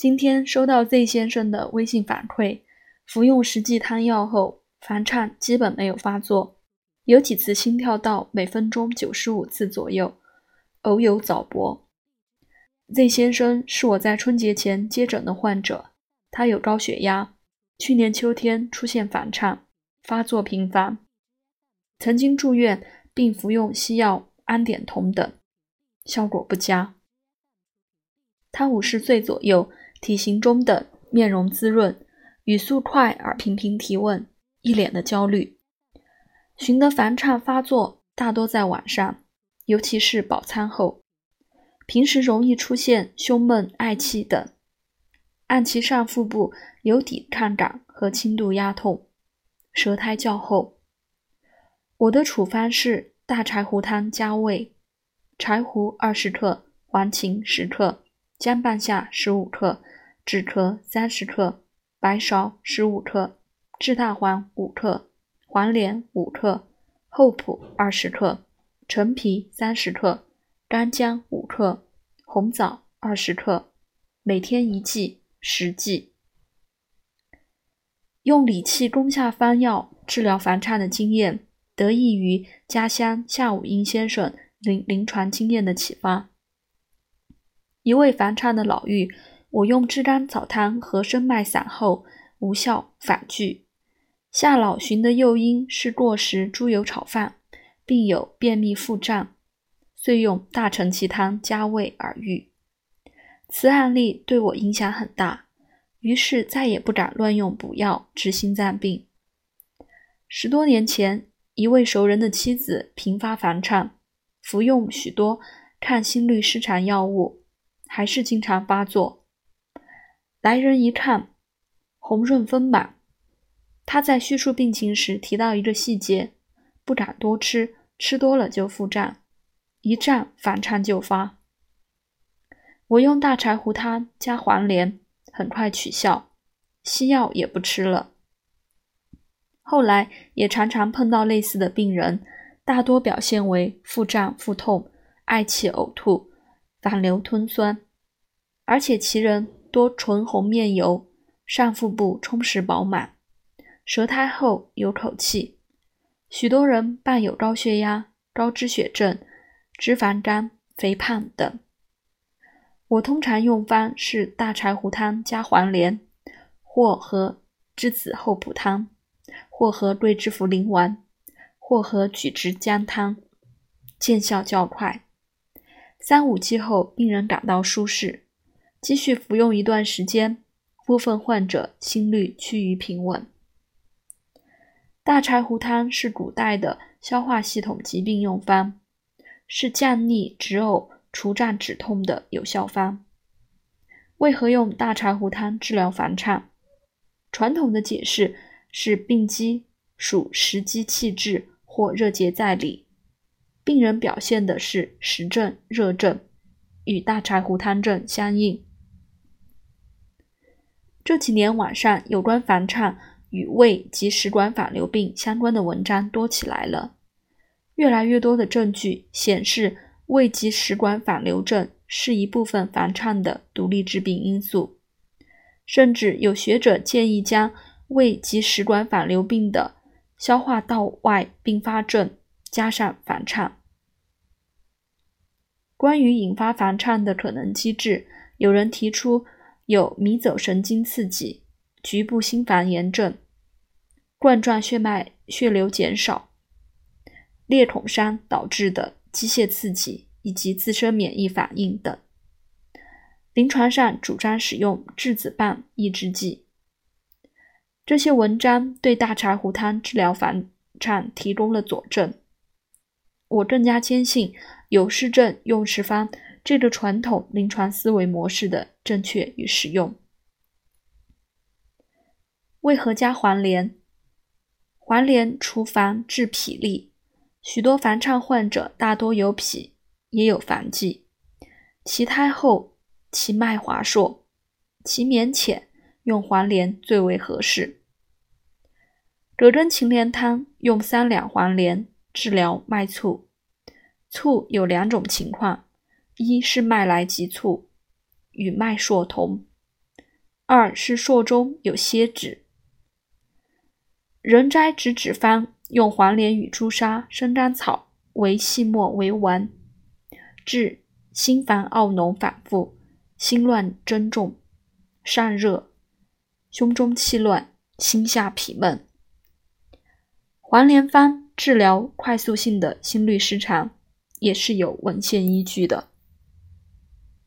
今天收到 Z 先生的微信反馈，服用实际汤药后，房颤基本没有发作，有几次心跳到每分钟九十五次左右，偶有早搏。Z 先生是我在春节前接诊的患者，他有高血压，去年秋天出现烦颤，发作频繁，曾经住院并服用西药氨碘酮等，效果不佳。他五十岁左右。体型中等，面容滋润，语速快而频频提问，一脸的焦虑。寻的烦颤发作大多在晚上，尤其是饱餐后，平时容易出现胸闷、嗳气等。按其上腹部有抵抗感和轻度压痛，舌苔较厚。我的处方是大柴胡汤加味：柴胡二十克，黄芩十克，姜半夏十五克。止咳三十克，白芍十五克，炙大黄五克，黄连五克，厚朴二十克，陈皮三十克，干姜五克，红枣二十克，每天一剂十剂。用理气攻下方药治疗烦颤的经验，得益于家乡夏武英先生临临床经验的启发。一位房颤的老妪。我用炙甘草汤和生脉散后无效反拒。夏老寻的诱因是过食猪油炒饭，并有便秘腹胀，遂用大承气汤加味而愈。此案例对我影响很大，于是再也不敢乱用补药治心脏病。十多年前，一位熟人的妻子频发烦颤，服用许多抗心律失常药物，还是经常发作。来人一看，红润丰满。他在叙述病情时提到一个细节：不敢多吃，吃多了就腹胀，一胀反颤就发。我用大柴胡汤加黄连，很快取效，西药也不吃了。后来也常常碰到类似的病人，大多表现为腹胀、腹痛、嗳气、呕吐、反流吞酸，而且其人。多唇红面油，上腹部充实饱满，舌苔厚有口气。许多人伴有高血压、高脂血症、脂肪肝、肥胖等。我通常用方是大柴胡汤加黄连，或和栀子厚朴汤，或和桂枝茯苓丸，或和榉枝姜汤，见效较快。三五剂后，病人感到舒适。继续服用一段时间，部分患者心率趋于平稳。大柴胡汤是古代的消化系统疾病用方，是降逆止呕、除胀止痛的有效方。为何用大柴胡汤治疗房颤？传统的解释是病机属实积气滞或热结在里，病人表现的是实症热症，与大柴胡汤症相应。这几年，网上有关房颤与胃及食管反流病相关的文章多起来了。越来越多的证据显示，胃及食管反流症是一部分房颤的独立致病因素。甚至有学者建议将胃及食管反流病的消化道外并发症加上房颤。关于引发房颤的可能机制，有人提出。有迷走神经刺激、局部心房炎症、冠状血脉血流减少、裂孔伤导致的机械刺激以及自身免疫反应等。临床上主张使用质子棒抑制剂。这些文章对大柴胡汤治疗房颤提供了佐证。我更加坚信有湿症用时方。这个传统临床思维模式的正确与实用。为何加黄连？黄连除烦治脾利，许多烦畅患者大多有脾，也有烦悸。其胎厚，其脉滑硕，其绵浅，用黄连最为合适。葛根芩连汤用三两黄连治疗脉促，促有两种情况。一是脉来急促，与脉数同；二是朔中有蝎子。人摘直指方，用黄连与朱砂、生甘草为细末为丸，治心烦懊恼反复、心乱怔重、上热、胸中气乱、心下痞闷。黄连方治疗快速性的心律失常，也是有文献依据的。